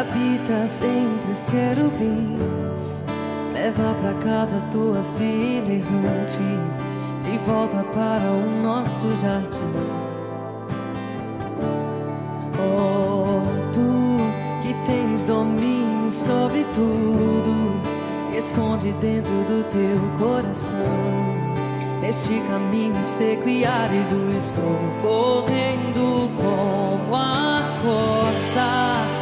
habitas entre os querubins, leva pra casa tua filha errante, de volta para o nosso jardim. Oh, tu que tens domínio sobre tudo, esconde dentro do teu coração. Neste caminho seco e árido estou correndo como a corça,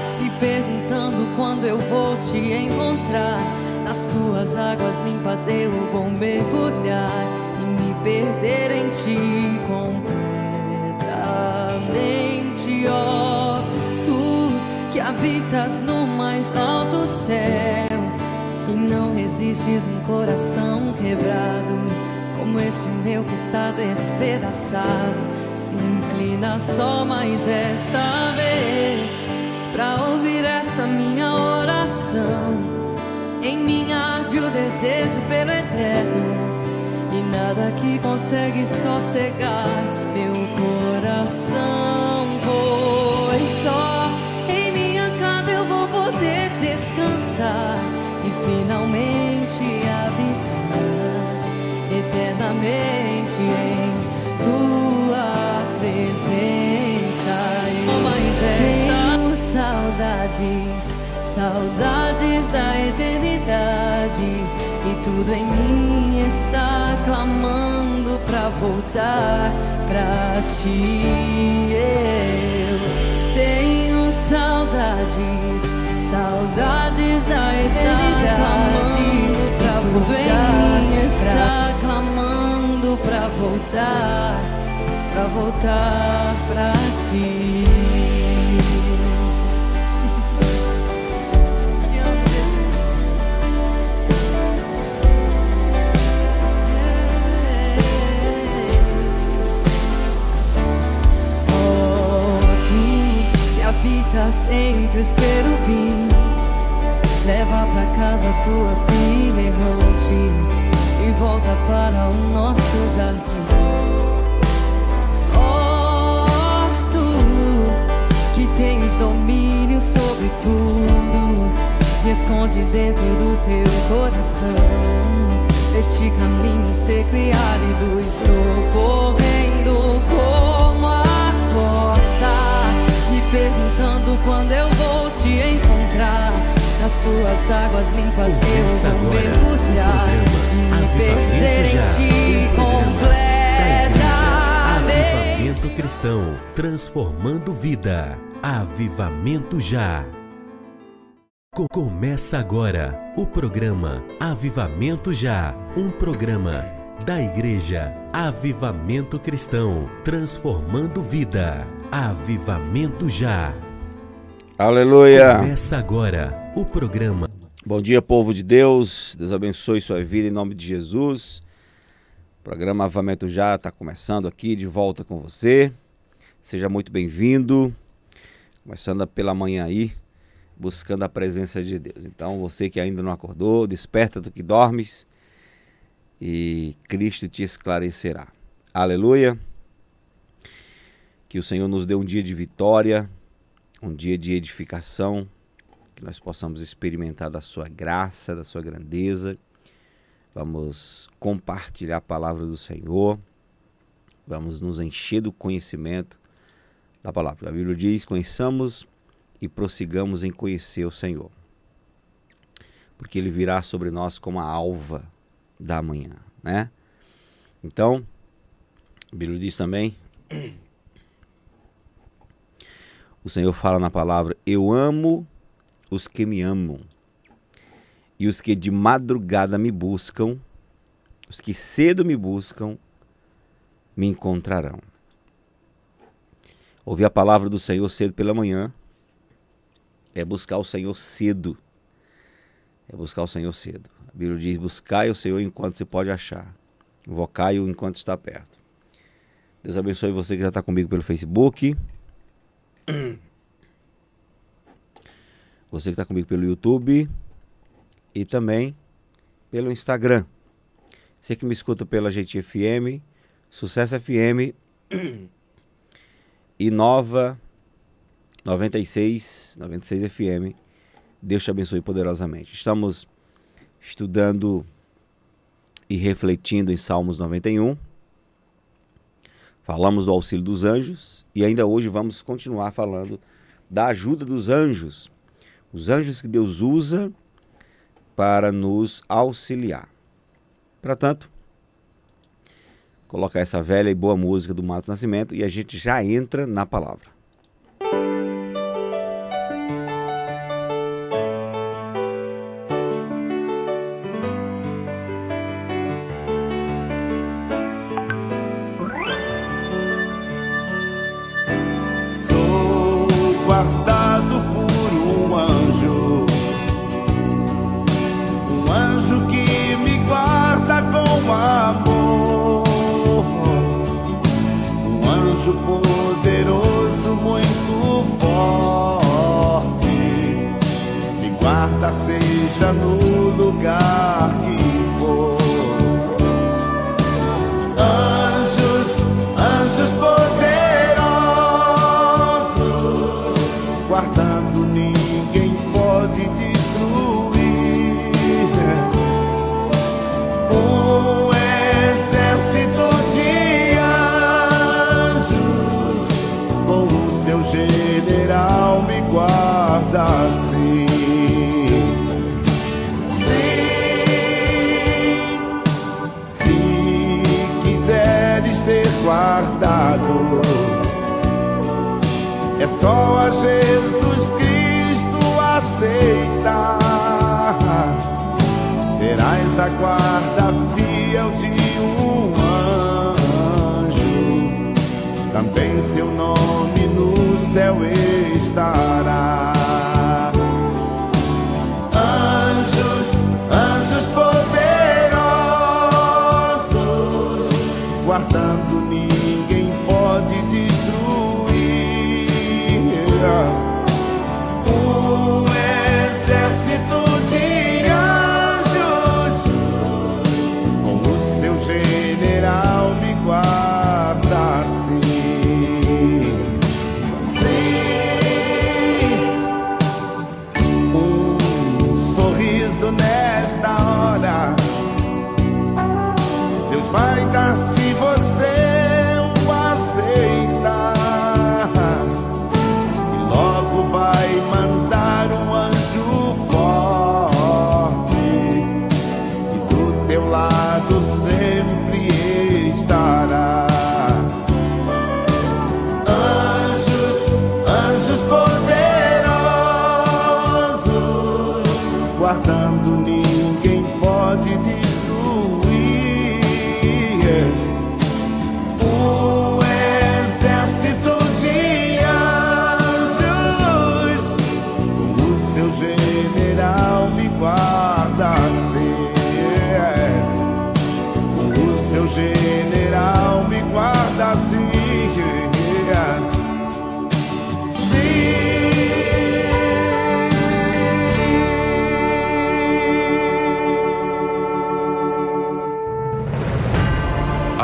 quando eu vou te encontrar. Nas tuas águas limpas eu vou mergulhar e me perder em ti completamente, ó. tu que habitas no mais alto céu e não resistes um coração quebrado como este meu que está despedaçado. Se inclina só mais esta vez para ouvir esta minha oração. Em mim arde o desejo pelo eterno e nada que consegue sossegar meu coração. Saudades, da eternidade. E tudo em mim está clamando pra voltar pra ti. Eu tenho saudades, saudades da eternidade. Pra tudo em mim está clamando pra voltar, pra voltar pra ti. Habitas entre os querubins, leva pra casa tua filha errante de volta para o nosso jardim. Oh, tu que tens domínio sobre tudo, me esconde dentro do teu coração. Este caminho seco e árido estou correndo perguntando quando eu vou te encontrar. Nas tuas águas limpas Começa eu vou agora mergulhar me perder Avivamento em Já, ti completamente. Avivamento Cristão, transformando vida. Avivamento Já. Co- Começa agora o programa Avivamento Já, um programa da Igreja Avivamento Cristão, transformando vida. Avivamento Já. Aleluia. Começa agora o programa Bom dia, povo de Deus. Deus abençoe sua vida em nome de Jesus. O programa Avamento Já está começando aqui de volta com você. Seja muito bem-vindo. Começando pela manhã aí, buscando a presença de Deus. Então, você que ainda não acordou, desperta do que dormes e Cristo te esclarecerá. Aleluia. Que o Senhor nos dê um dia de vitória, um dia de edificação, que nós possamos experimentar da sua graça, da sua grandeza. Vamos compartilhar a palavra do Senhor. Vamos nos encher do conhecimento da palavra. A Bíblia diz: conheçamos e prossigamos em conhecer o Senhor. Porque ele virá sobre nós como a alva da manhã, né? Então, a Bíblia diz também o Senhor fala na palavra: Eu amo os que me amam, e os que de madrugada me buscam, os que cedo me buscam, me encontrarão. Ouvir a palavra do Senhor cedo pela manhã é buscar o Senhor cedo. É buscar o Senhor cedo. A Bíblia diz: Buscai o Senhor enquanto se pode achar, invocai-o enquanto está perto. Deus abençoe você que já está comigo pelo Facebook. Você que está comigo pelo YouTube e também pelo Instagram. Você que me escuta pela Gente FM, Sucesso FM e Nova 96, 96 FM Deus te abençoe poderosamente. Estamos estudando e refletindo em Salmos 91. Falamos do auxílio dos anjos e ainda hoje vamos continuar falando da ajuda dos anjos. Os anjos que Deus usa para nos auxiliar. Portanto, colocar essa velha e boa música do Matos Nascimento e a gente já entra na palavra. Estará.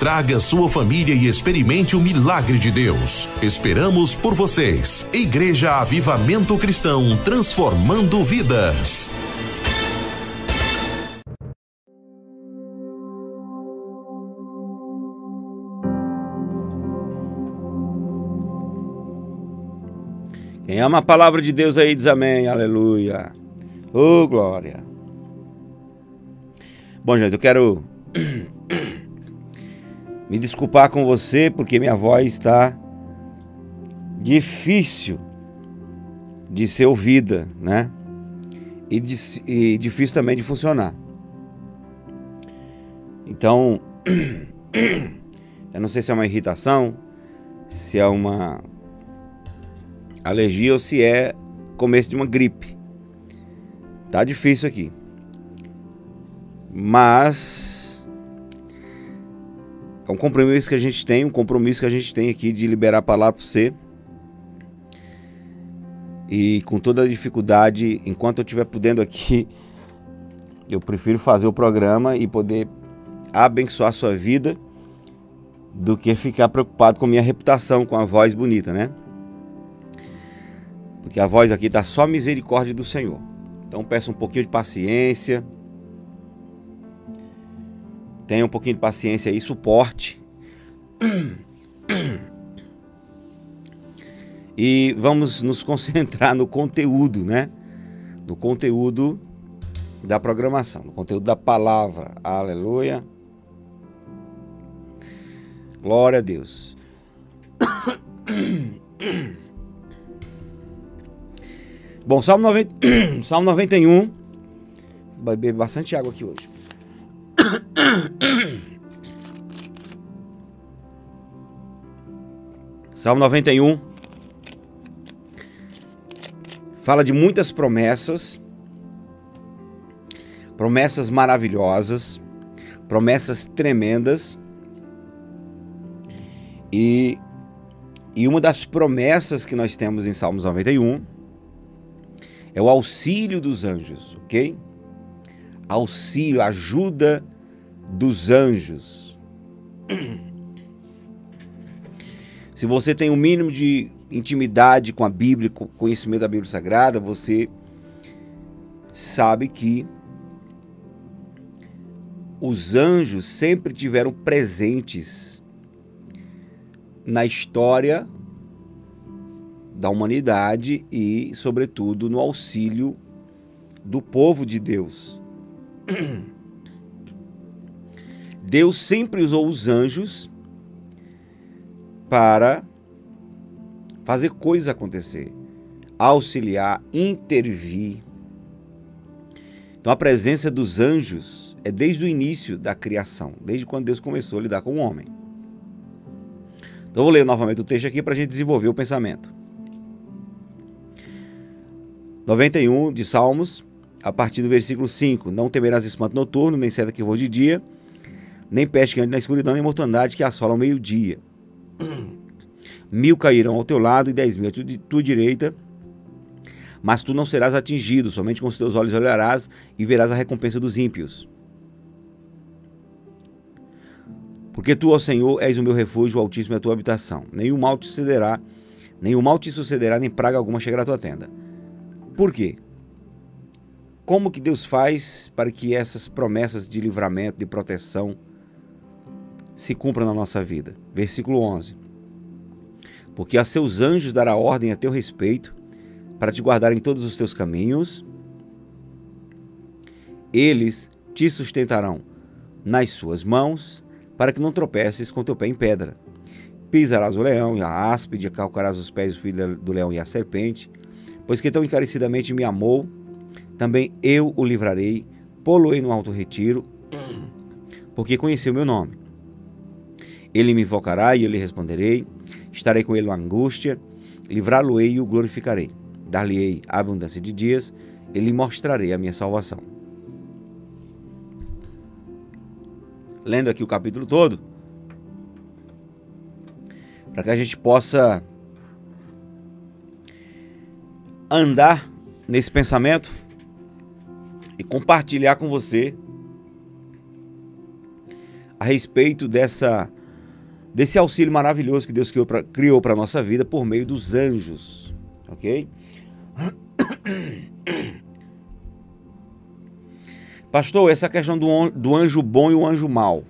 Traga sua família e experimente o milagre de Deus. Esperamos por vocês. Igreja Avivamento Cristão, transformando vidas. Quem ama a palavra de Deus aí diz amém, aleluia. Oh, glória. Bom, gente, eu quero me desculpar com você porque minha voz está difícil de ser ouvida, né? E, de, e difícil também de funcionar. Então, eu não sei se é uma irritação, se é uma alergia ou se é começo de uma gripe. Tá difícil aqui. Mas é um compromisso que a gente tem, um compromisso que a gente tem aqui de liberar a palavra para você. E com toda a dificuldade, enquanto eu estiver podendo aqui, eu prefiro fazer o programa e poder abençoar a sua vida do que ficar preocupado com minha reputação, com a voz bonita, né? Porque a voz aqui está só misericórdia do Senhor. Então peço um pouquinho de paciência. Tenha um pouquinho de paciência e suporte. E vamos nos concentrar no conteúdo, né? No conteúdo da programação, no conteúdo da palavra. Aleluia. Glória a Deus. Bom, Salmo, 90, Salmo 91. Vai beber bastante água aqui hoje. Salmo 91 fala de muitas promessas, promessas maravilhosas, promessas tremendas. E, e uma das promessas que nós temos em Salmos 91 é o auxílio dos anjos, ok? Auxílio, ajuda dos anjos. Se você tem o um mínimo de intimidade com a Bíblia, com conhecimento da Bíblia Sagrada, você sabe que os anjos sempre tiveram presentes na história da humanidade e, sobretudo, no auxílio do povo de Deus. Deus sempre usou os anjos para fazer coisas acontecer, auxiliar, intervir. Então a presença dos anjos é desde o início da criação, desde quando Deus começou a lidar com o homem. Então eu vou ler novamente o texto aqui para a gente desenvolver o pensamento. 91 de Salmos, a partir do versículo 5. Não temerás espanto noturno, nem seta que voa de dia, nem peste que ande na escuridão, nem mortandade que assola ao meio-dia mil cairão ao teu lado e dez mil à tua direita, mas tu não serás atingido, somente com os teus olhos olharás e verás a recompensa dos ímpios. Porque tu, ó Senhor, és o meu refúgio, o Altíssimo é a tua habitação. Nenhum mal te sucederá, nenhum mal te sucederá, nem praga alguma chegará à tua tenda. Por quê? Como que Deus faz para que essas promessas de livramento, de proteção, se cumpram na nossa vida? Versículo 11 porque a seus anjos dará ordem a teu respeito, para te guardar em todos os teus caminhos. Eles te sustentarão nas suas mãos, para que não tropeces com teu pé em pedra. Pisarás o leão e a áspide, calcarás os pés do filho do leão e a serpente, pois que tão encarecidamente me amou, também eu o livrarei, pô-lo-ei no alto retiro, porque conheceu meu nome. Ele me invocará e eu lhe responderei estarei com ele na angústia, livrá-lo-ei e o glorificarei. Dar-lhe-ei abundância de dias e lhe mostrarei a minha salvação. Lendo aqui o capítulo todo, para que a gente possa andar nesse pensamento e compartilhar com você a respeito dessa desse auxílio maravilhoso que Deus criou para a nossa vida por meio dos anjos, ok? Pastor, essa questão do, do anjo bom e o anjo mau.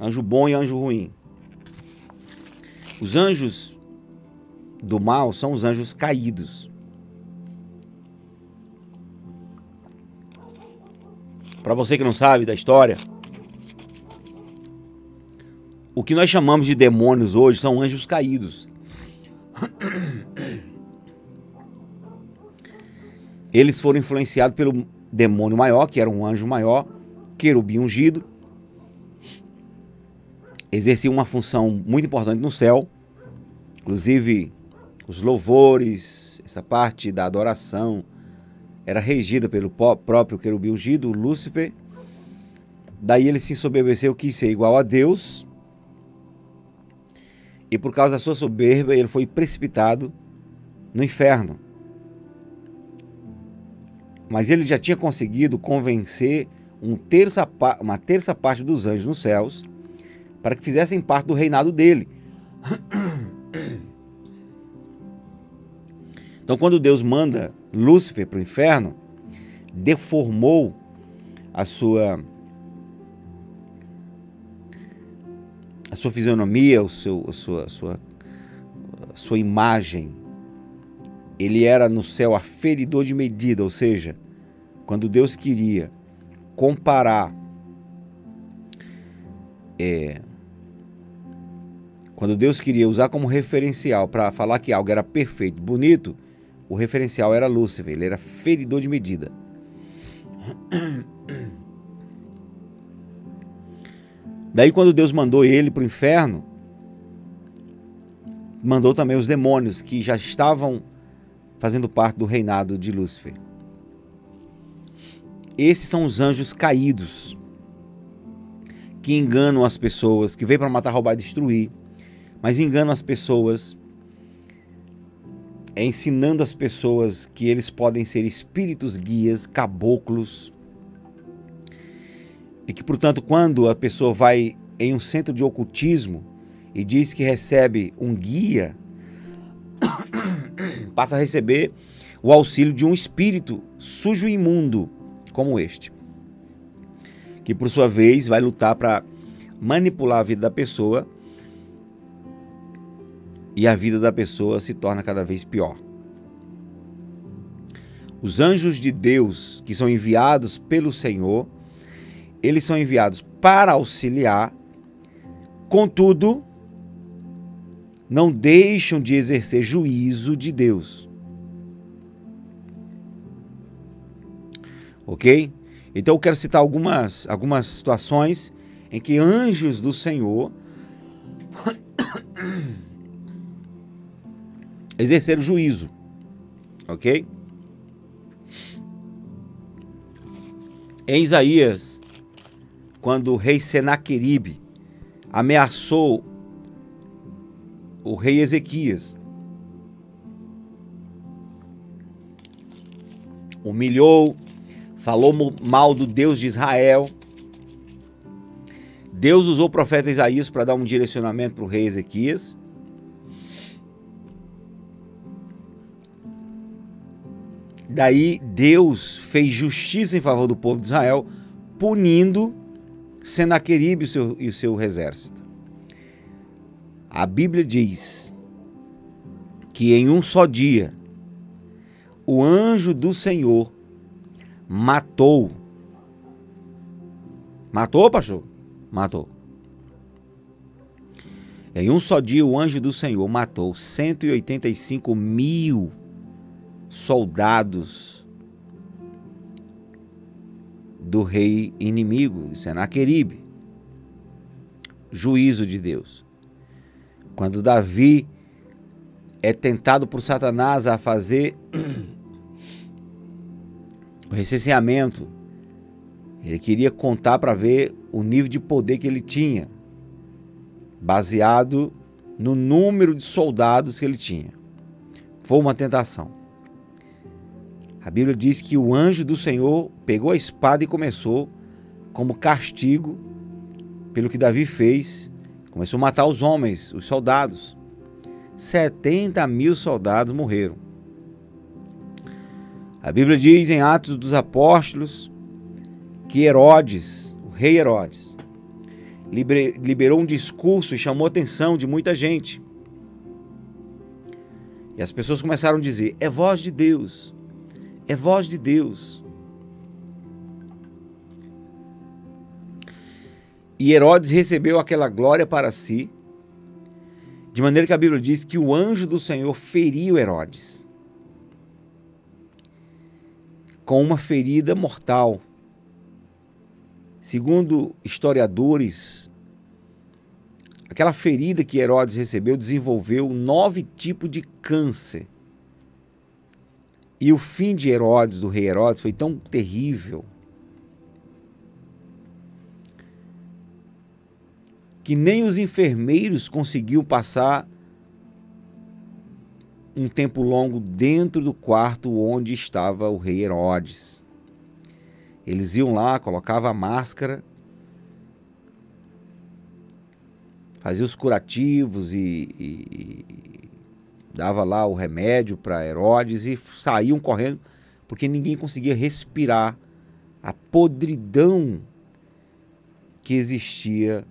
Anjo bom e anjo ruim. Os anjos do mal são os anjos caídos. Para você que não sabe da história, o que nós chamamos de demônios hoje são anjos caídos. Eles foram influenciados pelo demônio maior, que era um anjo maior, querubim ungido. Exercia uma função muito importante no céu, inclusive os louvores, essa parte da adoração, era regida pelo próprio querubim ungido, Lúcifer. Daí ele se ensoberbeceu, quis ser igual a Deus. E por causa da sua soberba, ele foi precipitado no inferno. Mas ele já tinha conseguido convencer um terça, uma terça parte dos anjos nos céus para que fizessem parte do reinado dele. Então, quando Deus manda Lúcifer para o inferno, deformou a sua a sua fisionomia, o seu, a sua, a sua, a sua imagem. Ele era no céu aferidor de medida, ou seja, quando Deus queria comparar é, quando Deus queria usar como referencial para falar que algo era perfeito, bonito, o referencial era Lúcifer, ele era feridor de medida. Daí, quando Deus mandou ele para o inferno, mandou também os demônios que já estavam fazendo parte do reinado de Lúcifer. Esses são os anjos caídos que enganam as pessoas, que vêm para matar, roubar e destruir, mas enganam as pessoas é ensinando as pessoas que eles podem ser espíritos guias, caboclos, e que, portanto, quando a pessoa vai em um centro de ocultismo e diz que recebe um guia, passa a receber o auxílio de um espírito sujo e imundo como este, que por sua vez vai lutar para manipular a vida da pessoa e a vida da pessoa se torna cada vez pior. Os anjos de Deus que são enviados pelo Senhor, eles são enviados para auxiliar, contudo, não deixam de exercer juízo de Deus. Ok? Então eu quero citar algumas, algumas situações em que anjos do Senhor exercer o juízo. Ok? Em Isaías, quando o rei Senaqueribe ameaçou o rei Ezequias, humilhou, falou mal do Deus de Israel. Deus usou o profeta Isaías para dar um direcionamento para o rei Ezequias. Daí Deus fez justiça em favor do povo de Israel, punindo Senaqueribe e o seu, e exército. A Bíblia diz que em um só dia o anjo do Senhor matou. Matou, pastor? Matou. Em um só dia o anjo do Senhor matou 185 mil soldados do rei inimigo, de Senaqueribe. Juízo de Deus. Quando Davi é tentado por Satanás a fazer o recenseamento, ele queria contar para ver o nível de poder que ele tinha, baseado no número de soldados que ele tinha. Foi uma tentação. A Bíblia diz que o anjo do Senhor pegou a espada e começou, como castigo pelo que Davi fez, começou a matar os homens, os soldados. 70 mil soldados morreram. A Bíblia diz em Atos dos Apóstolos que Herodes, o rei Herodes, liberou um discurso e chamou a atenção de muita gente. E as pessoas começaram a dizer: é voz de Deus é voz de Deus. E Herodes recebeu aquela glória para si, de maneira que a Bíblia diz que o anjo do Senhor feriu Herodes com uma ferida mortal. Segundo historiadores, aquela ferida que Herodes recebeu desenvolveu nove tipos de câncer E o fim de Herodes, do rei Herodes, foi tão terrível que nem os enfermeiros conseguiam passar um tempo longo dentro do quarto onde estava o rei Herodes. Eles iam lá, colocavam a máscara, faziam os curativos e, e, dava lá o remédio para Herodes e saíam correndo porque ninguém conseguia respirar a podridão que existia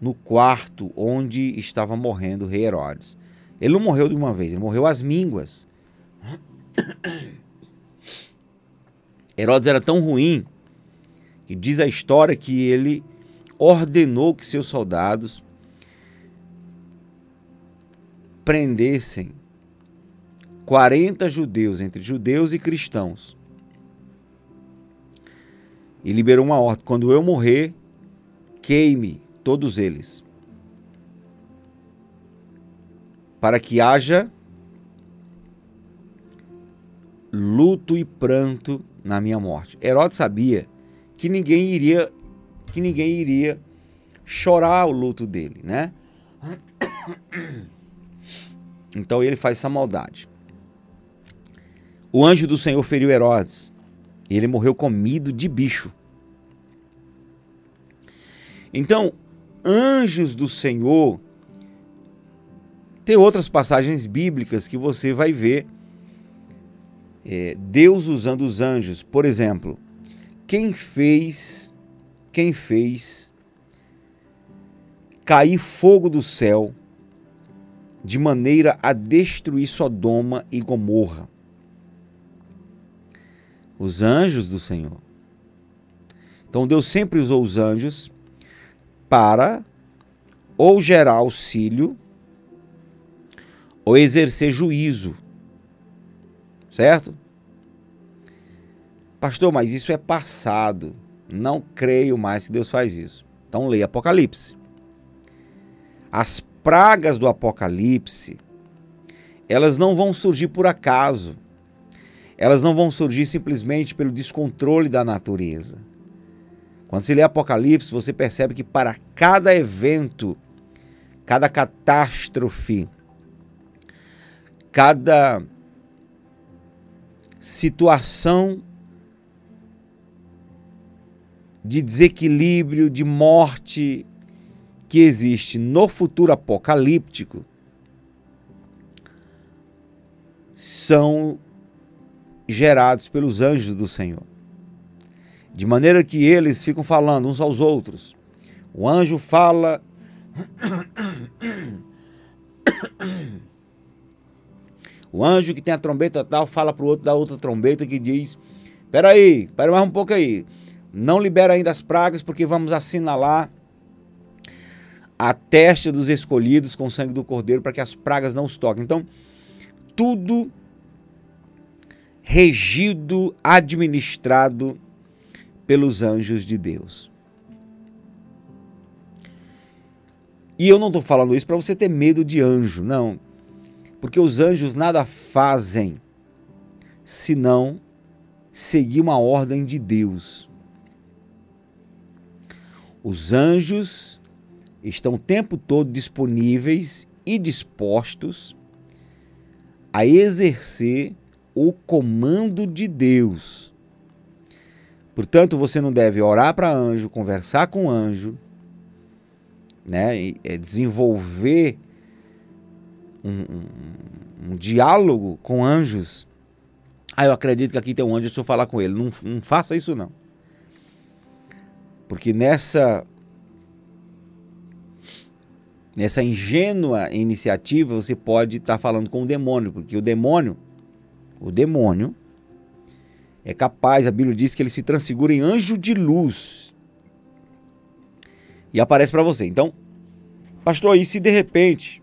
no quarto onde estava morrendo o rei Herodes. Ele não morreu de uma vez, ele morreu às mínguas. Herodes era tão ruim que diz a história que ele ordenou que seus soldados prendessem 40 judeus, entre judeus e cristãos. E liberou uma ordem: quando eu morrer, queime todos eles, para que haja luto e pranto na minha morte. Herodes sabia que ninguém iria que ninguém iria chorar o luto dele, né? Então ele faz essa maldade. O anjo do Senhor feriu Herodes. E ele morreu comido de bicho. Então, anjos do Senhor. Tem outras passagens bíblicas que você vai ver é, Deus usando os anjos. Por exemplo, quem fez, quem fez cair fogo do céu de maneira a destruir Sodoma e Gomorra? Os anjos do Senhor. Então Deus sempre usou os anjos para ou gerar auxílio ou exercer juízo. Certo? Pastor, mas isso é passado. Não creio mais que Deus faz isso. Então leia Apocalipse. As pragas do Apocalipse, elas não vão surgir por acaso. Elas não vão surgir simplesmente pelo descontrole da natureza. Quando você lê Apocalipse, você percebe que para cada evento, cada catástrofe, cada situação de desequilíbrio, de morte que existe no futuro apocalíptico, são gerados pelos anjos do Senhor de maneira que eles ficam falando uns aos outros. O anjo fala. O anjo que tem a trombeta tal fala para o outro da outra trombeta que diz: Peraí, espera mais um pouco aí. Não libera ainda as pragas, porque vamos assinalar a testa dos escolhidos com o sangue do cordeiro para que as pragas não os toquem. Então, tudo regido, administrado pelos anjos de Deus. E eu não estou falando isso para você ter medo de anjo, não. Porque os anjos nada fazem senão seguir uma ordem de Deus. Os anjos estão o tempo todo disponíveis e dispostos a exercer o comando de Deus. Portanto, você não deve orar para anjo, conversar com anjo, né? E, é, desenvolver um, um, um, diálogo com anjos. Ah, eu acredito que aqui tem um anjo, deixa eu falar com ele. Não, não faça isso não. Porque nessa nessa ingênua iniciativa você pode estar falando com o demônio, porque o demônio, o demônio é capaz, a Bíblia diz que ele se transfigura em anjo de luz e aparece para você. Então, pastor, e se de repente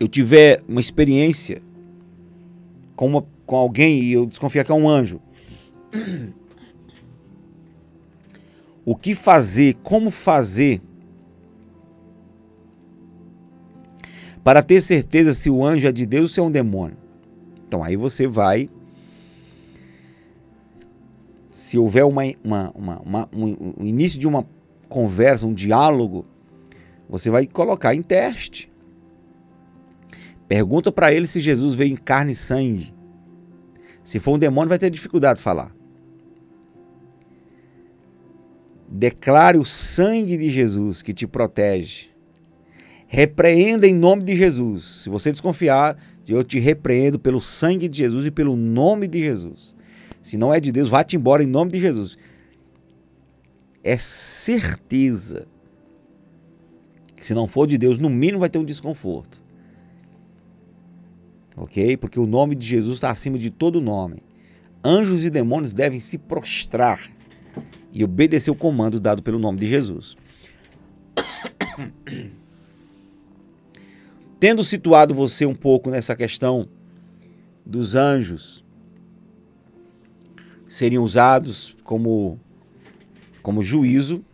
eu tiver uma experiência com, uma, com alguém e eu desconfiar que é um anjo, o que fazer, como fazer para ter certeza se o anjo é de Deus ou se é um demônio? Então aí você vai. Se houver uma, uma, uma, uma um, um início de uma conversa, um diálogo, você vai colocar em teste. Pergunta para ele se Jesus veio em carne e sangue. Se for um demônio, vai ter dificuldade de falar. Declare o sangue de Jesus que te protege. Repreenda em nome de Jesus. Se você desconfiar, eu te repreendo pelo sangue de Jesus e pelo nome de Jesus. Se não é de Deus, vá-te embora em nome de Jesus. É certeza que se não for de Deus, no mínimo vai ter um desconforto ok? Porque o nome de Jesus está acima de todo nome. Anjos e demônios devem se prostrar e obedecer o comando dado pelo nome de Jesus. Tendo situado você um pouco nessa questão dos anjos seriam usados como, como juízo,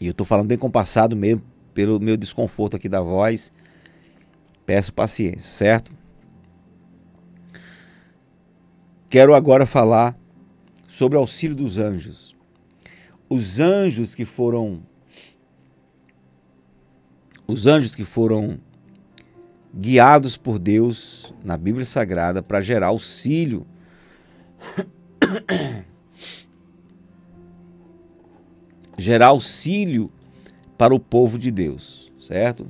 e eu estou falando bem compassado mesmo, pelo meu desconforto aqui da voz, peço paciência, certo? Quero agora falar sobre o auxílio dos anjos. Os anjos que foram os anjos que foram guiados por Deus na Bíblia Sagrada para gerar auxílio gerar auxílio para o povo de Deus, certo?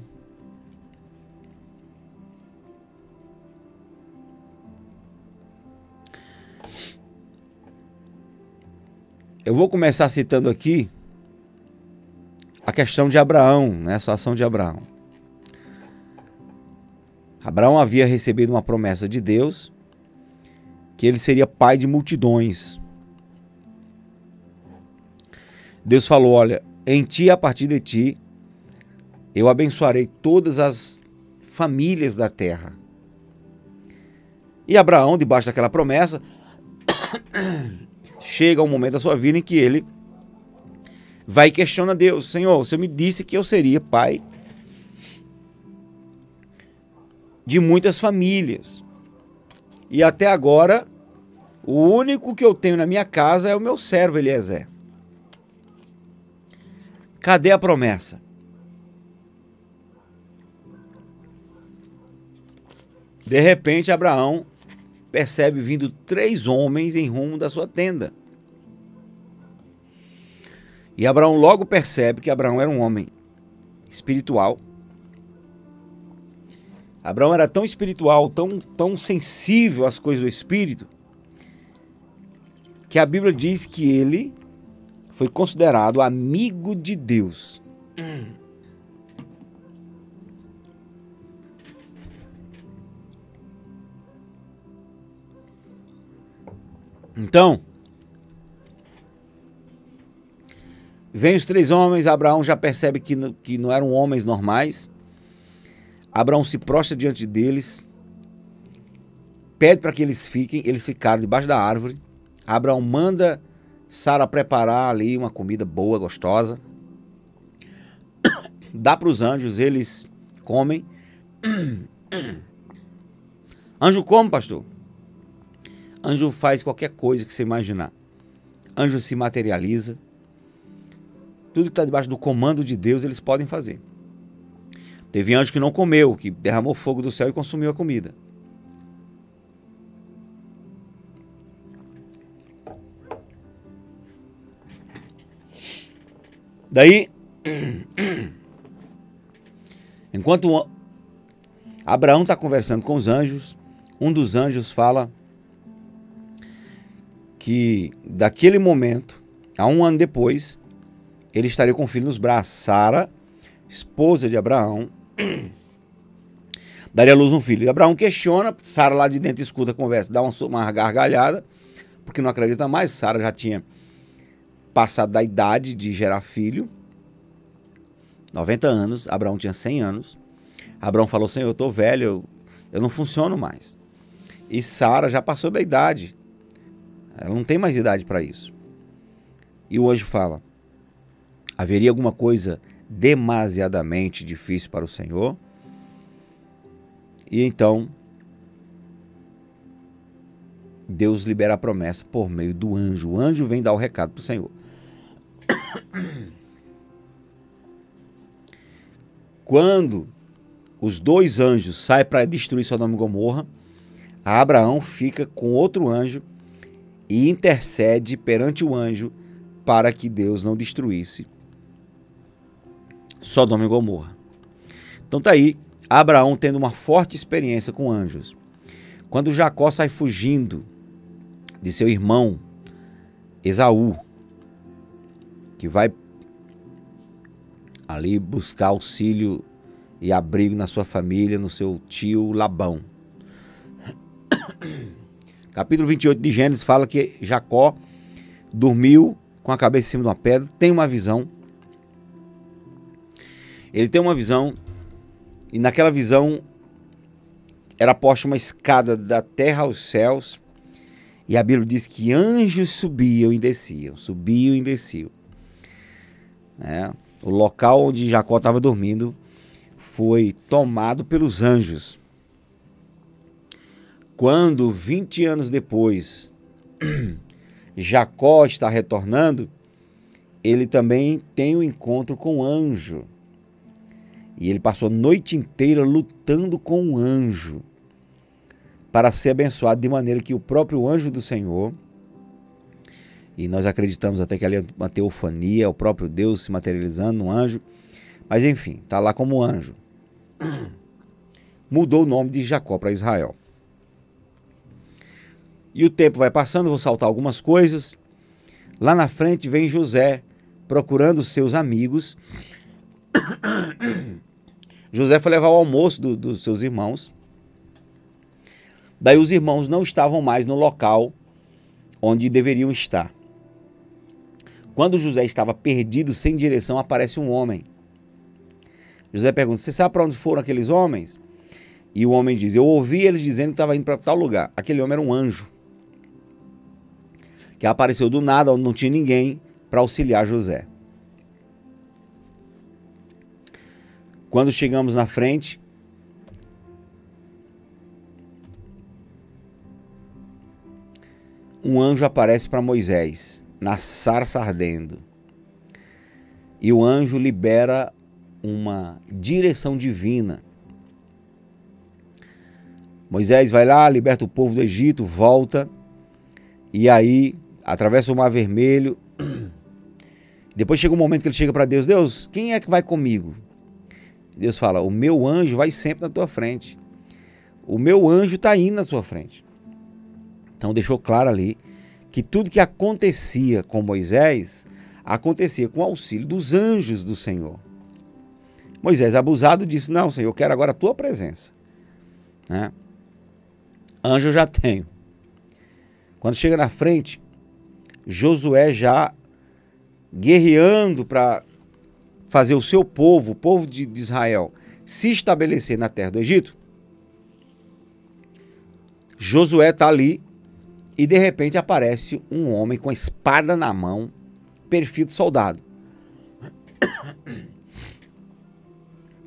Eu vou começar citando aqui a questão de Abraão, né, a situação de Abraão. Abraão havia recebido uma promessa de Deus que ele seria pai de multidões. Deus falou: Olha, em ti, a partir de ti, eu abençoarei todas as famílias da terra. E Abraão, debaixo daquela promessa, chega um momento da sua vida em que ele vai e questiona Deus: Senhor, você me disse que eu seria pai de muitas famílias. E até agora, o único que eu tenho na minha casa é o meu servo Eliezer. Cadê a promessa? De repente, Abraão percebe vindo três homens em rumo da sua tenda. E Abraão logo percebe que Abraão era um homem espiritual. Abraão era tão espiritual, tão, tão sensível às coisas do espírito, que a Bíblia diz que ele foi considerado amigo de Deus. Então, Vem os três homens, Abraão já percebe que, que não eram homens normais. Abraão se prostra diante deles, pede para que eles fiquem, eles ficaram debaixo da árvore. Abraão manda Sara preparar ali uma comida boa, gostosa. Dá para os anjos, eles comem. Anjo come, pastor? Anjo faz qualquer coisa que você imaginar. Anjo se materializa tudo que está debaixo do comando de Deus, eles podem fazer. Teve anjo que não comeu, que derramou fogo do céu e consumiu a comida. Daí, enquanto Abraão está conversando com os anjos, um dos anjos fala que daquele momento, a um ano depois, ele estaria com o filho nos braços. Sara, esposa de Abraão, daria luz um filho. E Abraão questiona, Sara lá de dentro escuta a conversa, dá uma, uma gargalhada, porque não acredita mais. Sara já tinha passado da idade de gerar filho, 90 anos, Abraão tinha 100 anos. Abraão falou: Senhor, eu estou velho, eu, eu não funciono mais. E Sara já passou da idade, ela não tem mais idade para isso. E o anjo fala: Haveria alguma coisa demasiadamente difícil para o Senhor? E então Deus libera a promessa por meio do anjo. O anjo vem dar o recado para o Senhor. Quando os dois anjos saem para destruir Sodoma e Gomorra, Abraão fica com outro anjo e intercede perante o anjo para que Deus não destruísse Sodoma e Gomorra. Então tá aí, Abraão tendo uma forte experiência com anjos. Quando Jacó sai fugindo de seu irmão Esaú, que vai ali buscar auxílio e abrigo na sua família, no seu tio Labão. Capítulo 28 de Gênesis fala que Jacó dormiu com a cabeça em cima de uma pedra, tem uma visão. Ele tem uma visão e naquela visão era posta uma escada da terra aos céus. E a Bíblia diz que anjos subiam e desciam, subiam e desciam. É, o local onde Jacó estava dormindo foi tomado pelos anjos. Quando, 20 anos depois, Jacó está retornando, ele também tem um encontro com o anjo. E ele passou a noite inteira lutando com o anjo para ser abençoado de maneira que o próprio anjo do Senhor, e nós acreditamos até que ali é uma teofania, o próprio Deus se materializando no anjo, mas enfim, está lá como anjo. Mudou o nome de Jacó para Israel. E o tempo vai passando, vou saltar algumas coisas. Lá na frente vem José procurando seus amigos. José foi levar o almoço do, dos seus irmãos. Daí os irmãos não estavam mais no local onde deveriam estar. Quando José estava perdido, sem direção, aparece um homem. José pergunta: Você sabe para onde foram aqueles homens? E o homem diz: Eu ouvi eles dizendo que estava indo para tal lugar. Aquele homem era um anjo que apareceu do nada, onde não tinha ninguém para auxiliar José. Quando chegamos na frente, um anjo aparece para Moisés, na sarça ardendo. E o anjo libera uma direção divina. Moisés vai lá, liberta o povo do Egito, volta, e aí atravessa o Mar Vermelho. Depois chega um momento que ele chega para Deus: Deus, quem é que vai comigo? Deus fala: O meu anjo vai sempre na tua frente. O meu anjo está indo na sua frente. Então deixou claro ali que tudo que acontecia com Moisés acontecia com o auxílio dos anjos do Senhor. Moisés, abusado, disse: Não, Senhor, eu quero agora a tua presença. Né? Anjo eu já tenho. Quando chega na frente, Josué já guerreando para fazer o seu povo, o povo de Israel, se estabelecer na terra do Egito. Josué está ali e de repente aparece um homem com a espada na mão, perfil soldado.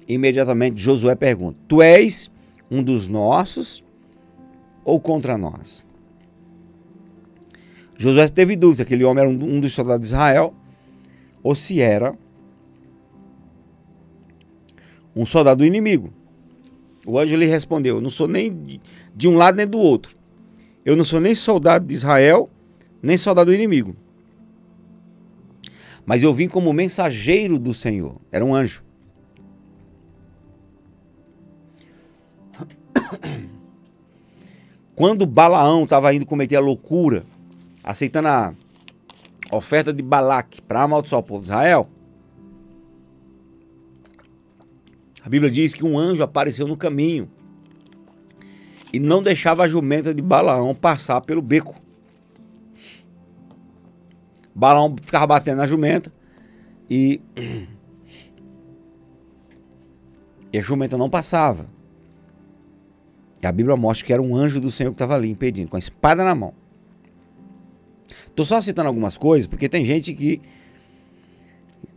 Imediatamente Josué pergunta: Tu és um dos nossos ou contra nós? Josué teve dúvida aquele homem era um dos soldados de Israel ou se era um soldado inimigo. O anjo lhe respondeu: Eu não sou nem de um lado nem do outro. Eu não sou nem soldado de Israel, nem soldado inimigo. Mas eu vim como mensageiro do Senhor. Era um anjo. Quando Balaão estava indo cometer a loucura, aceitando a oferta de Balaque para amaldiçoar o povo de Israel, a Bíblia diz que um anjo apareceu no caminho e não deixava a jumenta de Balaão passar pelo beco. Balaão ficava batendo na jumenta e, e a jumenta não passava. E a Bíblia mostra que era um anjo do Senhor que estava ali impedindo, com a espada na mão. Estou só citando algumas coisas, porque tem gente que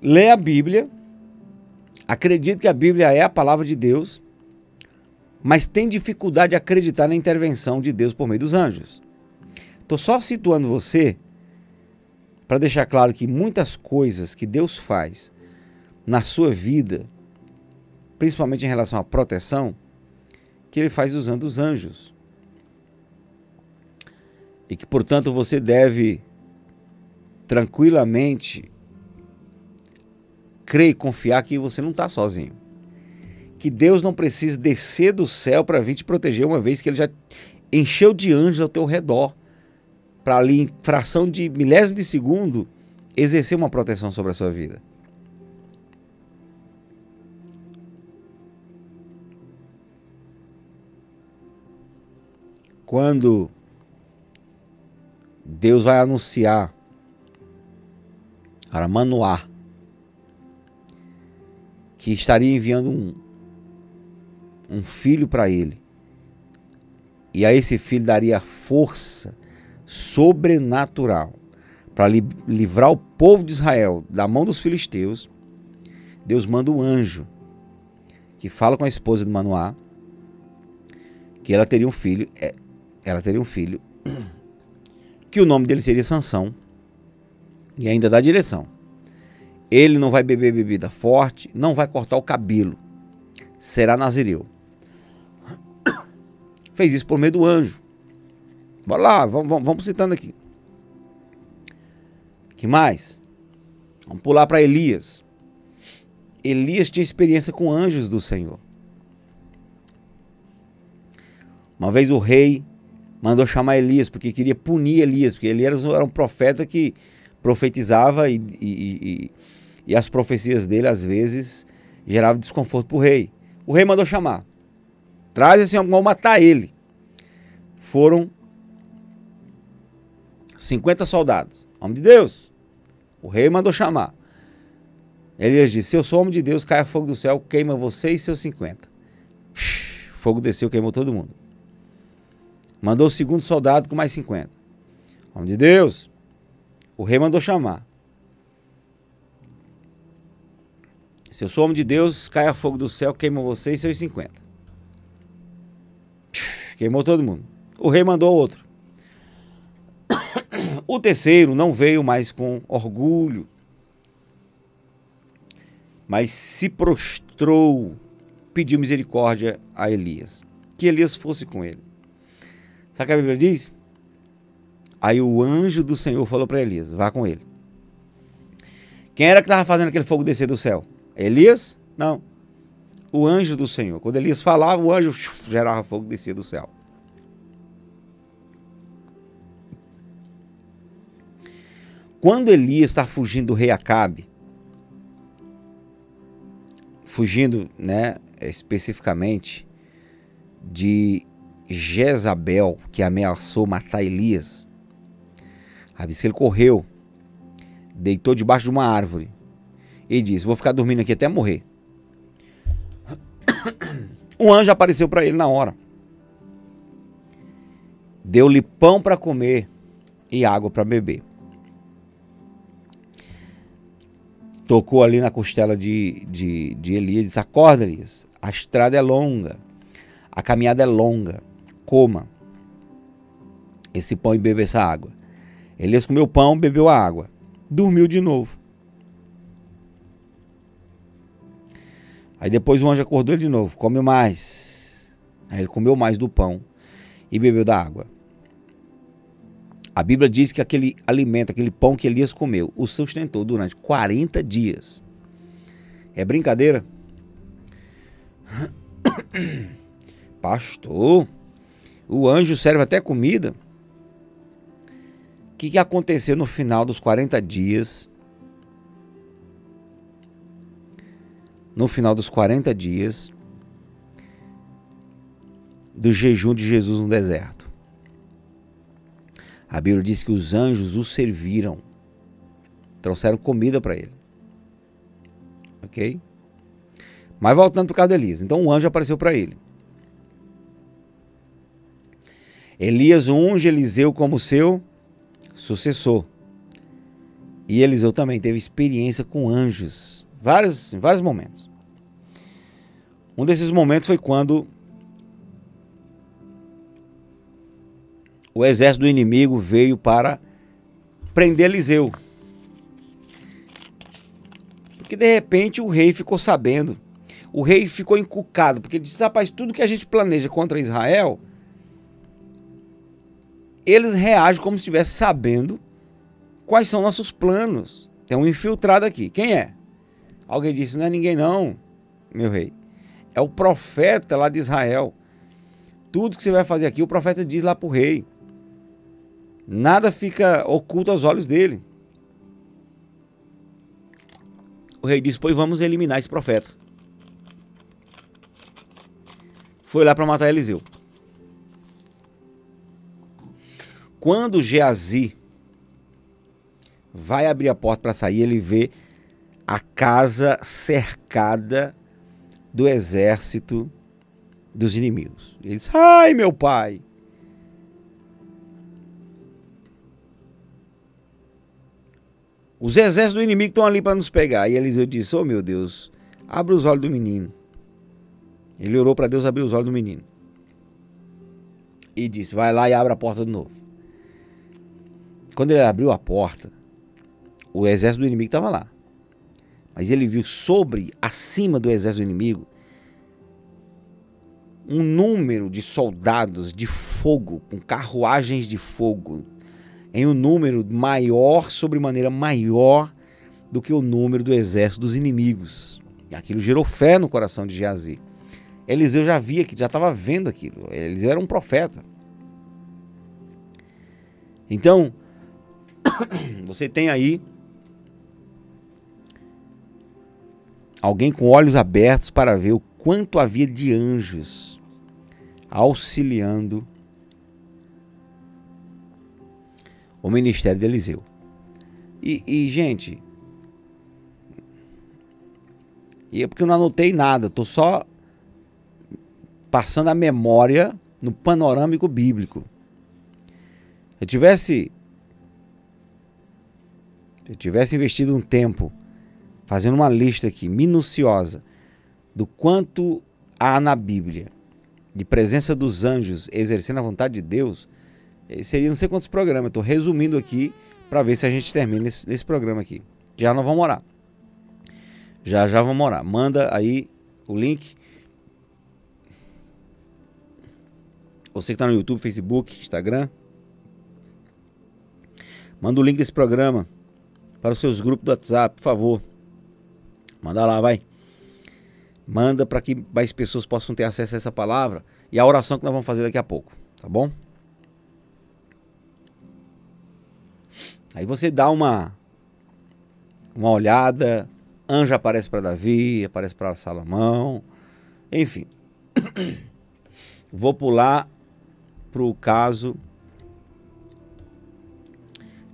lê a Bíblia, acredita que a Bíblia é a palavra de Deus, mas tem dificuldade de acreditar na intervenção de Deus por meio dos anjos. Estou só situando você para deixar claro que muitas coisas que Deus faz na sua vida, principalmente em relação à proteção, que ele faz usando os anjos. E que, portanto, você deve tranquilamente crer e confiar que você não está sozinho. Que Deus não precisa descer do céu para vir te proteger, uma vez que Ele já encheu de anjos ao teu redor, para ali, em fração de milésimo de segundo, exercer uma proteção sobre a sua vida. Quando Deus vai anunciar para Manoá que estaria enviando um, um filho para ele. E a esse filho daria força sobrenatural para li livrar o povo de Israel da mão dos filisteus. Deus manda um anjo que fala com a esposa de Manoá que ela teria um filho, é, ela teria um filho, que o nome dele seria Sansão, e ainda dá direção. Ele não vai beber bebida forte, não vai cortar o cabelo. Será nazireu. Fez isso por meio do anjo. Bora lá, vamos, vamos, vamos citando aqui. que mais? Vamos pular para Elias. Elias tinha experiência com anjos do Senhor. Uma vez o rei mandou chamar Elias porque queria punir Elias, porque ele era um profeta que profetizava e, e, e, e as profecias dele, às vezes, geravam desconforto para o rei. O rei mandou chamar. Traz esse homem, vamos matar ele. Foram 50 soldados. Homem de Deus. O rei mandou chamar. Elias disse: Se eu sou homem de Deus, caia fogo do céu, queima você e seus 50. Fogo desceu, queimou todo mundo. Mandou o segundo soldado com mais 50. Homem de Deus. O rei mandou chamar. Se eu sou homem de Deus, caia fogo do céu, queima você e seus 50. Queimou todo mundo. O rei mandou outro. O terceiro não veio mais com orgulho, mas se prostrou, pediu misericórdia a Elias, que Elias fosse com ele. Sabe o que a Bíblia diz? Aí o anjo do Senhor falou para Elias: vá com ele. Quem era que estava fazendo aquele fogo descer do céu? Elias? Não. O anjo do Senhor. Quando Elias falava, o anjo gerava fogo e descia do céu. Quando Elias está fugindo do rei Acabe, fugindo, né, especificamente de Jezabel, que ameaçou matar Elias, a que ele correu, deitou debaixo de uma árvore, e disse: Vou ficar dormindo aqui até morrer. Um anjo apareceu para ele na hora. Deu-lhe pão para comer e água para beber. Tocou ali na costela de, de, de Elias e disse: Acorda, Elias. A estrada é longa. A caminhada é longa. Coma esse pão e beba essa água. Elias comeu pão, bebeu a água. Dormiu de novo. Aí depois o anjo acordou ele de novo, come mais. Aí ele comeu mais do pão e bebeu da água. A Bíblia diz que aquele alimento, aquele pão que Elias comeu, o sustentou durante 40 dias. É brincadeira? Pastor, o anjo serve até comida. O que, aconteceu no final dos 40 dias no final dos 40 dias do jejum de Jesus no deserto. A Bíblia diz que os anjos o serviram, trouxeram comida para ele. Ok? Mas voltando para o caso de Elias. Então um anjo apareceu para ele. Elias unge Eliseu como seu sucessor. E Eliseu também teve experiência com anjos vários, em vários momentos. Um desses momentos foi quando o exército do inimigo veio para prender Eliseu. Porque de repente o rei ficou sabendo. O rei ficou encucado, porque ele disse: rapaz, tudo que a gente planeja contra Israel, eles reagem como se estivesse sabendo quais são nossos planos. Tem um infiltrado aqui. Quem é? Alguém disse: não é ninguém, não, meu rei. É o profeta lá de Israel. Tudo que você vai fazer aqui, o profeta diz lá para o rei. Nada fica oculto aos olhos dele. O rei disse: Pois vamos eliminar esse profeta. Foi lá para matar Eliseu. Quando Geazi vai abrir a porta para sair, ele vê a casa cercada do exército dos inimigos. Ele diz: Ai, meu pai! Os exércitos do inimigo estão ali para nos pegar. E Eliseu disse: Oh meu Deus, abre os olhos do menino. Ele orou para Deus abrir os olhos do menino. E disse: Vai lá e abre a porta de novo. Quando ele abriu a porta, o exército do inimigo estava lá. Mas ele viu sobre, acima do exército inimigo, um número de soldados de fogo, com carruagens de fogo, em um número maior, sobremaneira maior do que o número do exército dos inimigos. Aquilo gerou fé no coração de Geazi. Eliseu já via, que já estava vendo aquilo. Eliseu era um profeta. Então, você tem aí alguém com olhos abertos para ver o quanto havia de anjos auxiliando o ministério de Eliseu. E, e gente, e é porque eu não anotei nada, estou só passando a memória no panorâmico bíblico. Se eu tivesse se eu tivesse investido um tempo fazendo uma lista aqui minuciosa do quanto há na Bíblia de presença dos anjos exercendo a vontade de Deus, eh, seria não sei quantos programas. Estou resumindo aqui para ver se a gente termina nesse, nesse programa aqui. Já não vamos morar. Já já vamos morar. Manda aí o link Você que está no YouTube, Facebook, Instagram. Manda o link desse programa para os seus grupos do WhatsApp, por favor. Manda lá, vai. Manda para que mais pessoas possam ter acesso a essa palavra e a oração que nós vamos fazer daqui a pouco, tá bom? Aí você dá uma uma olhada, anjo aparece para Davi, aparece para Salomão, enfim. Vou pular para o caso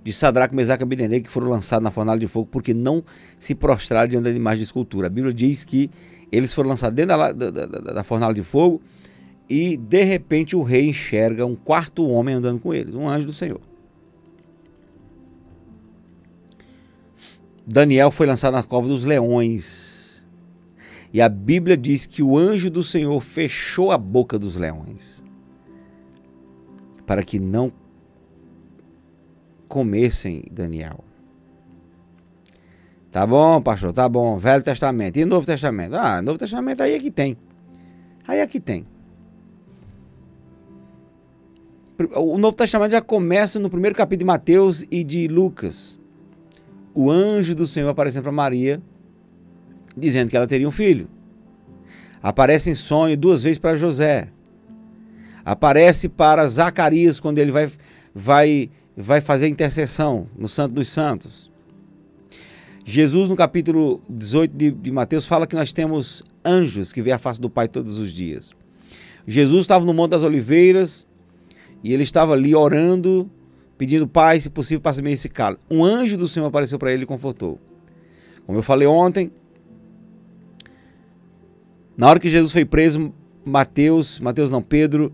de Sadraque, Mesaque e que foram lançados na fornalha de fogo porque não se prostraram diante da imagem de escultura. A Bíblia diz que eles foram lançados dentro da, da, da, da fornalha de fogo e de repente o rei enxerga um quarto homem andando com eles, um anjo do Senhor. Daniel foi lançado nas covas dos leões. E a Bíblia diz que o anjo do Senhor fechou a boca dos leões para que não comessem Daniel. Tá bom, pastor, tá bom. Velho Testamento. E Novo Testamento? Ah, Novo Testamento aí é que tem. Aí é que tem. O Novo Testamento já começa no primeiro capítulo de Mateus e de Lucas. O anjo do Senhor aparecendo para Maria, dizendo que ela teria um filho. Aparece em sonho duas vezes para José aparece para Zacarias quando ele vai, vai, vai fazer intercessão no Santo dos Santos. Jesus, no capítulo 18 de, de Mateus, fala que nós temos anjos que vê a face do Pai todos os dias. Jesus estava no Monte das Oliveiras e ele estava ali orando, pedindo Pai, se possível, passe-me esse cálice. Um anjo do Senhor apareceu para ele e confortou. Como eu falei ontem, na hora que Jesus foi preso, Mateus, Mateus não, Pedro,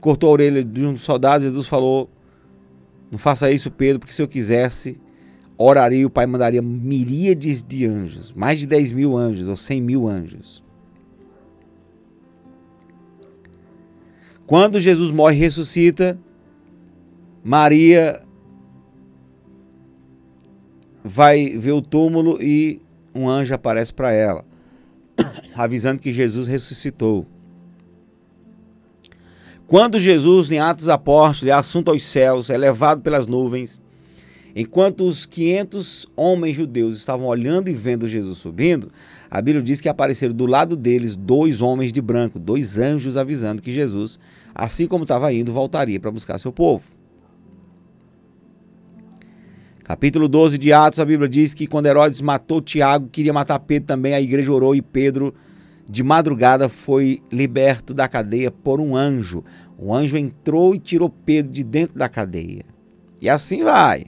cortou a orelha de um dos soldados, Jesus falou: Não faça isso, Pedro, porque se eu quisesse, oraria e o Pai mandaria miríades de anjos, mais de 10 mil anjos ou 100 mil anjos. Quando Jesus morre e ressuscita, Maria vai ver o túmulo e um anjo aparece para ela, avisando que Jesus ressuscitou. Quando Jesus, em Atos Apóstolos, é assunto aos céus, é levado pelas nuvens, enquanto os 500 homens judeus estavam olhando e vendo Jesus subindo, a Bíblia diz que apareceram do lado deles dois homens de branco, dois anjos avisando que Jesus, assim como estava indo, voltaria para buscar seu povo. Capítulo 12 de Atos, a Bíblia diz que quando Herodes matou Tiago, queria matar Pedro também, a igreja orou e Pedro de madrugada foi liberto da cadeia por um anjo. O anjo entrou e tirou Pedro de dentro da cadeia. E assim vai.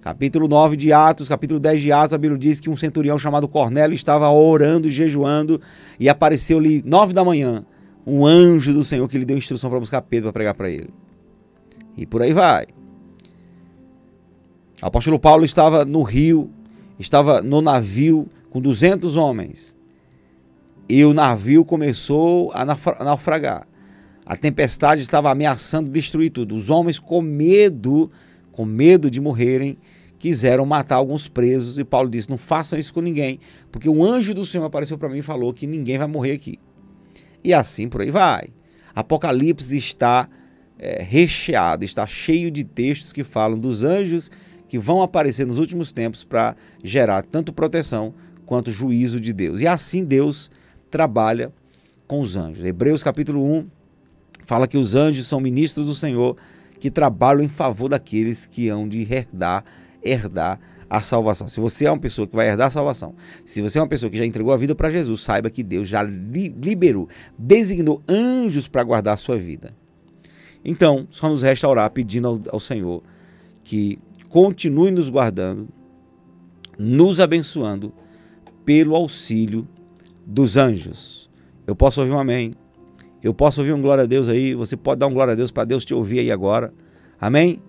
Capítulo 9 de Atos, capítulo 10 de Atos, a Bíblia diz que um centurião chamado Cornélio estava orando e jejuando e apareceu-lhe nove da manhã um anjo do Senhor que lhe deu instrução para buscar Pedro para pregar para ele. E por aí vai. O apóstolo Paulo estava no rio, estava no navio com 200 homens e o navio começou a naufragar. A tempestade estava ameaçando destruir tudo. Os homens, com medo, com medo de morrerem, quiseram matar alguns presos. E Paulo disse: Não façam isso com ninguém, porque o anjo do Senhor apareceu para mim e falou que ninguém vai morrer aqui. E assim por aí vai. Apocalipse está é, recheado, está cheio de textos que falam dos anjos que vão aparecer nos últimos tempos para gerar tanto proteção quanto juízo de Deus. E assim Deus trabalha com os anjos. Hebreus capítulo 1 fala que os anjos são ministros do Senhor que trabalham em favor daqueles que hão de herdar, herdar a salvação. Se você é uma pessoa que vai herdar a salvação, se você é uma pessoa que já entregou a vida para Jesus, saiba que Deus já liberou, designou anjos para guardar a sua vida. Então, só nos resta orar pedindo ao, ao Senhor que continue nos guardando, nos abençoando pelo auxílio dos anjos. Eu posso ouvir um amém. Eu posso ouvir um glória a Deus aí. Você pode dar um glória a Deus para Deus te ouvir aí agora. Amém?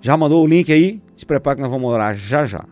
Já mandou o link aí? Se prepara que nós vamos orar já já.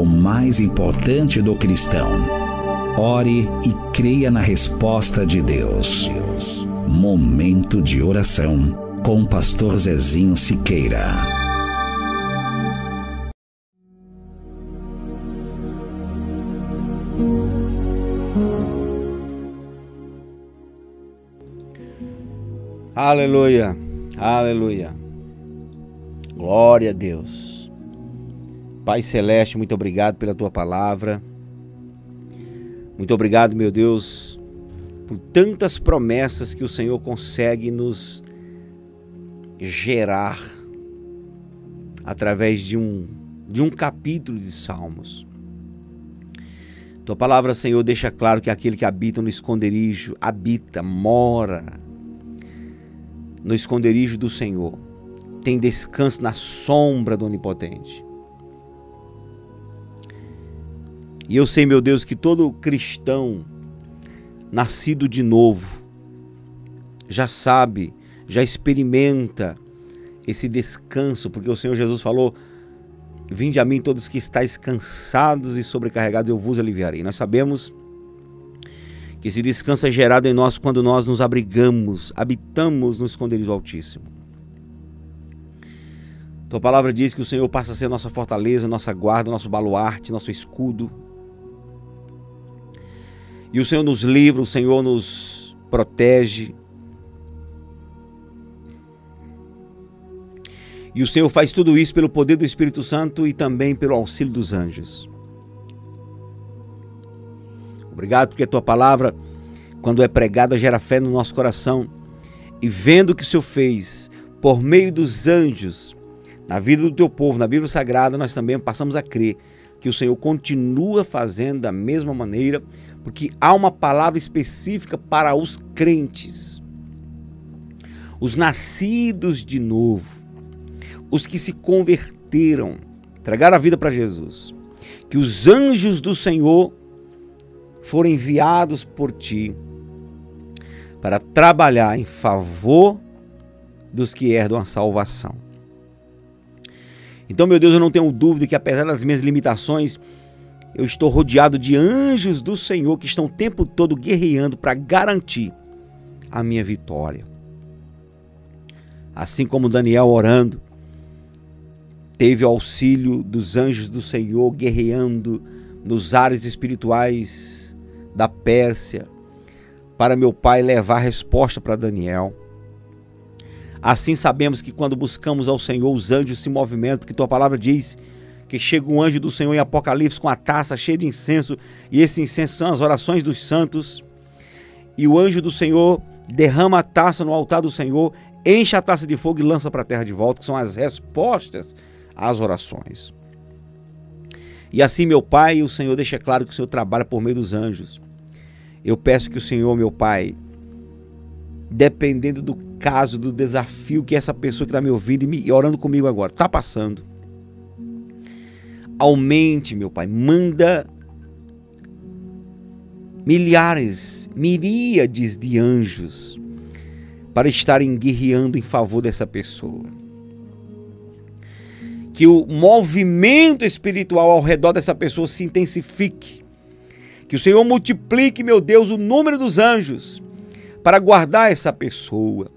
Espiritual mais importante do cristão. Ore e creia na resposta de Deus. Momento de oração com Pastor Zezinho Siqueira. Aleluia, aleluia. Glória a Deus. Pai Celeste, muito obrigado pela tua palavra. Muito obrigado, meu Deus, por tantas promessas que o Senhor consegue nos gerar através de um, de um capítulo de Salmos. Tua palavra, Senhor, deixa claro que aquele que habita no esconderijo, habita, mora no esconderijo do Senhor, tem descanso na sombra do Onipotente. E eu sei, meu Deus, que todo cristão nascido de novo já sabe, já experimenta esse descanso, porque o Senhor Jesus falou: Vinde a mim todos que estáis cansados e sobrecarregados, eu vos aliviarei. Nós sabemos que esse descanso é gerado em nós quando nós nos abrigamos, habitamos no esconderijo Altíssimo. Tua palavra diz que o Senhor passa a ser nossa fortaleza, nossa guarda, nosso baluarte, nosso escudo. E o Senhor nos livra, o Senhor nos protege. E o Senhor faz tudo isso pelo poder do Espírito Santo e também pelo auxílio dos anjos. Obrigado porque a tua palavra, quando é pregada, gera fé no nosso coração. E vendo o que o Senhor fez por meio dos anjos na vida do teu povo, na Bíblia Sagrada, nós também passamos a crer que o Senhor continua fazendo da mesma maneira, porque há uma palavra específica para os crentes, os nascidos de novo, os que se converteram, entregaram a vida para Jesus, que os anjos do Senhor foram enviados por ti para trabalhar em favor dos que herdam a salvação. Então, meu Deus, eu não tenho dúvida que apesar das minhas limitações, eu estou rodeado de anjos do Senhor que estão o tempo todo guerreando para garantir a minha vitória. Assim como Daniel orando, teve o auxílio dos anjos do Senhor guerreando nos ares espirituais da Pérsia, para meu pai levar resposta para Daniel. Assim sabemos que quando buscamos ao Senhor, os anjos se movimentam, porque tua palavra diz que chega um anjo do Senhor em Apocalipse com a taça cheia de incenso, e esse incenso são as orações dos santos. E o anjo do Senhor derrama a taça no altar do Senhor, enche a taça de fogo e lança para a terra de volta, que são as respostas às orações. E assim, meu Pai, o Senhor deixa claro que o Senhor trabalha por meio dos anjos. Eu peço que o Senhor, meu Pai, dependendo do caso, do desafio que essa pessoa que está me ouvindo e, me, orando comigo agora está passando, aumente, meu Pai, manda milhares, miríades de anjos para estarem guerreando em favor dessa pessoa que o movimento espiritual ao redor dessa pessoa se intensifique. Que o Senhor multiplique, meu Deus, o número dos anjos para guardar essa pessoa.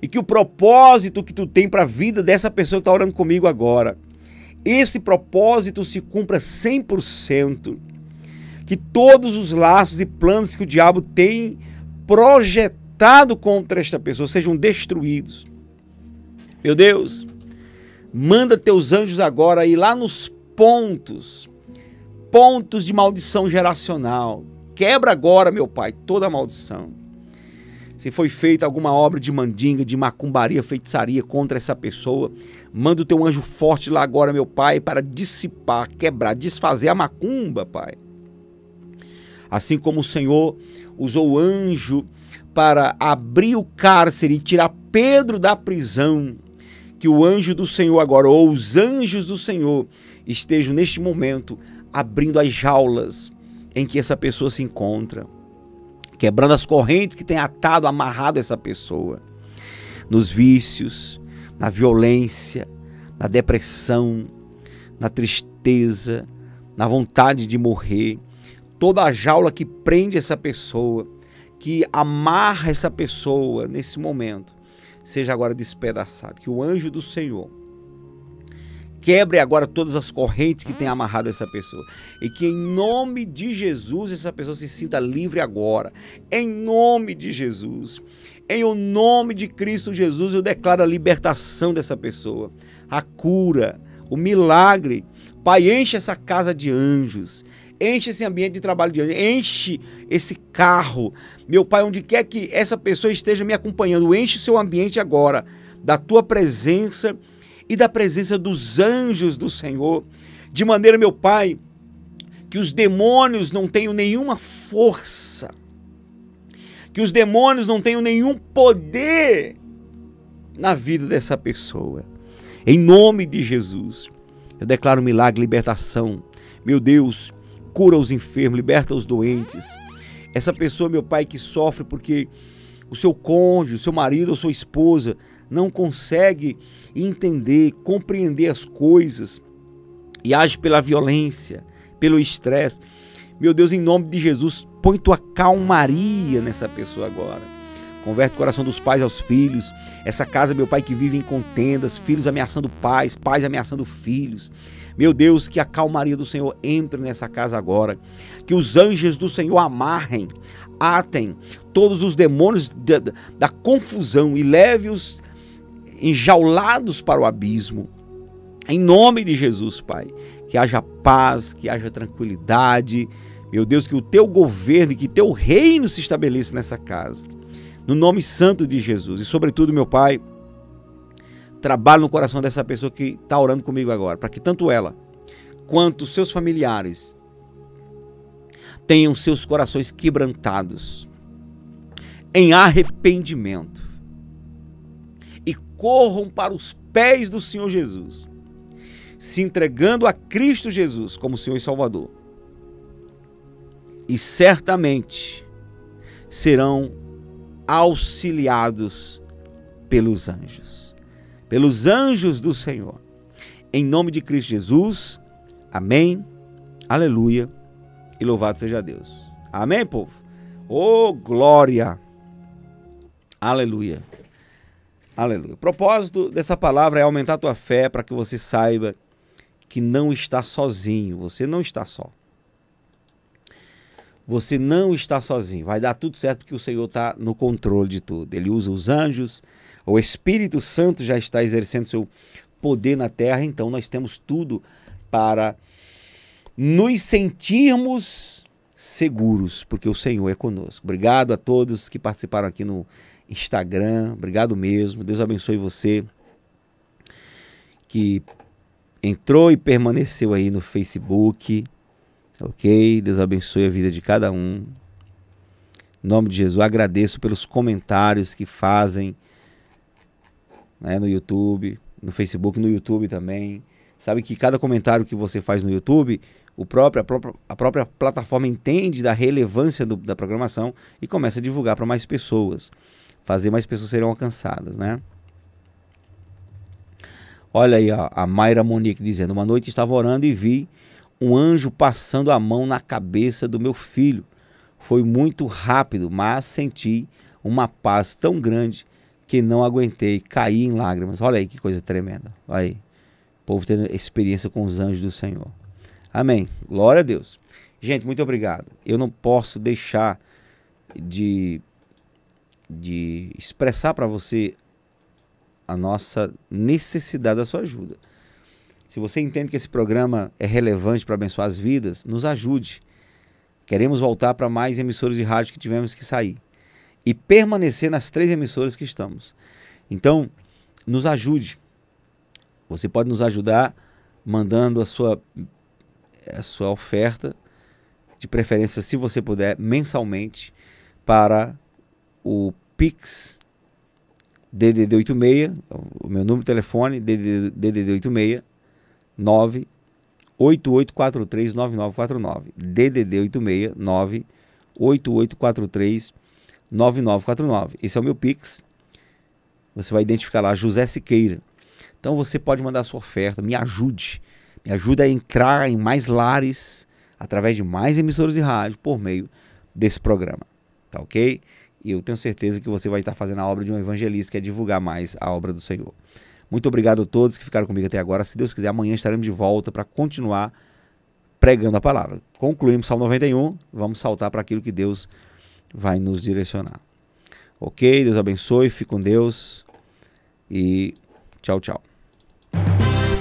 E que o propósito que tu tem para a vida dessa pessoa que está orando comigo agora, esse propósito se cumpra 100%. Que todos os laços e planos que o diabo tem projetado contra esta pessoa sejam destruídos. Meu Deus, Manda teus anjos agora ir lá nos pontos, pontos de maldição geracional. Quebra agora, meu Pai, toda a maldição. Se foi feita alguma obra de mandinga, de macumbaria, feitiçaria contra essa pessoa, manda o teu anjo forte lá agora, meu Pai, para dissipar, quebrar, desfazer a macumba, Pai. Assim como o Senhor usou o anjo para abrir o cárcere e tirar Pedro da prisão, que o anjo do Senhor agora, ou os anjos do Senhor, estejam neste momento abrindo as jaulas em que essa pessoa se encontra, quebrando as correntes que tem atado, amarrado essa pessoa, nos vícios, na violência, na depressão, na tristeza na vontade de morrer, toda a jaula que prende essa pessoa, que amarra essa pessoa nesse momento, seja agora despedaçado. Que o anjo do Senhor quebre agora todas as correntes que tem amarrado essa pessoa. E que em nome de Jesus essa pessoa se sinta livre agora. Em nome de Jesus. Em o nome de Cristo Jesus eu declaro a libertação dessa pessoa, a cura, o milagre. Pai, enche essa casa de anjos. Enche esse ambiente de trabalho de anjos. Enche esse carro. Meu Pai, onde quer que essa pessoa esteja me acompanhando, enche seu ambiente agora da tua presença e da presença dos anjos do Senhor, de maneira, meu Pai, que os demônios não tenham nenhuma força, que os demônios não tenham nenhum poder na vida dessa pessoa. Em nome de Jesus, eu declaro milagre, libertação. Meu Deus, cura os enfermos, liberta os doentes. Essa pessoa, meu Pai, que sofre porque o seu cônjuge, o seu marido ou sua esposa não consegue entender, compreender as coisas e age pela violência, pelo estresse. Meu Deus, em nome de Jesus, põe tua calmaria nessa pessoa agora. Converte o coração dos pais aos filhos. Essa casa, meu pai, que vive em contendas, filhos ameaçando pais, pais ameaçando filhos. Meu Deus, que a calmaria do Senhor entre nessa casa agora. Que os anjos do Senhor amarrem, atem todos os demônios da, da confusão e leve-os enjaulados para o abismo. Em nome de Jesus, Pai, que haja paz, que haja tranquilidade. Meu Deus, que o teu governo e que teu reino se estabeleça nessa casa. No nome santo de Jesus. E sobretudo, meu Pai, trabalhe no coração dessa pessoa que está orando comigo agora, para que tanto ela quanto seus familiares tenham seus corações quebrantados em arrependimento corram para os pés do Senhor Jesus, se entregando a Cristo Jesus como Senhor e Salvador. E certamente serão auxiliados pelos anjos, pelos anjos do Senhor. Em nome de Cristo Jesus, amém, aleluia e louvado seja Deus. Amém, povo? Oh, glória! Aleluia. Aleluia. O propósito dessa palavra é aumentar a tua fé para que você saiba que não está sozinho. Você não está só. Você não está sozinho. Vai dar tudo certo porque o Senhor está no controle de tudo. Ele usa os anjos. O Espírito Santo já está exercendo seu poder na terra. Então nós temos tudo para nos sentirmos seguros, porque o Senhor é conosco. Obrigado a todos que participaram aqui no Instagram. Obrigado mesmo. Deus abençoe você que entrou e permaneceu aí no Facebook. Ok? Deus abençoe a vida de cada um. Em nome de Jesus, agradeço pelos comentários que fazem né, no YouTube, no Facebook, no YouTube também. Sabe que cada comentário que você faz no YouTube, o próprio, a, própria, a própria plataforma entende da relevância do, da programação e começa a divulgar para mais pessoas fazer mais pessoas serem alcançadas, né? Olha aí ó, a Mayra Monique dizendo: Uma noite estava orando e vi um anjo passando a mão na cabeça do meu filho. Foi muito rápido, mas senti uma paz tão grande que não aguentei, caí em lágrimas. Olha aí que coisa tremenda. Olha aí. O povo tendo experiência com os anjos do Senhor. Amém. Glória a Deus. Gente, muito obrigado. Eu não posso deixar de de expressar para você a nossa necessidade da sua ajuda. Se você entende que esse programa é relevante para abençoar as vidas, nos ajude. Queremos voltar para mais emissoras de rádio que tivemos que sair e permanecer nas três emissoras que estamos. Então, nos ajude. Você pode nos ajudar mandando a sua, a sua oferta, de preferência, se você puder, mensalmente, para o Pix DDD 86, o meu número de telefone DDD, DDD 86 9 8843 9949. DDD 86 9 8843 9949. Esse é o meu Pix. Você vai identificar lá José Siqueira. Então você pode mandar sua oferta, me ajude, Me ajuda a entrar em mais lares através de mais emissoras de rádio por meio desse programa. Tá ok? E eu tenho certeza que você vai estar fazendo a obra de um evangelista, que é divulgar mais a obra do Senhor. Muito obrigado a todos que ficaram comigo até agora. Se Deus quiser, amanhã estaremos de volta para continuar pregando a palavra. Concluímos Salmo 91, vamos saltar para aquilo que Deus vai nos direcionar. Ok? Deus abençoe, fique com Deus e tchau, tchau.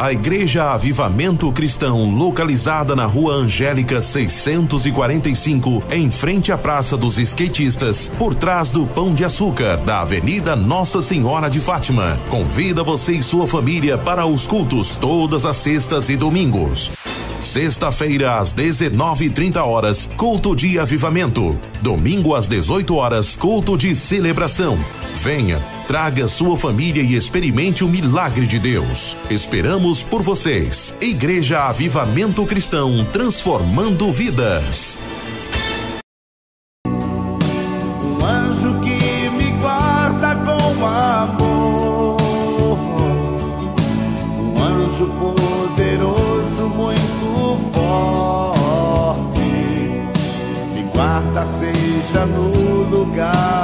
A Igreja Avivamento Cristão, localizada na Rua Angélica 645, em frente à Praça dos Skatistas, por trás do Pão de Açúcar, da Avenida Nossa Senhora de Fátima, convida você e sua família para os cultos todas as sextas e domingos. Sexta-feira às 19:30 horas, culto de avivamento. Domingo às 18 horas, culto de celebração. Venha, traga sua família e experimente o milagre de Deus. Esperamos por vocês. Igreja Avivamento Cristão, transformando vidas. Seja no lugar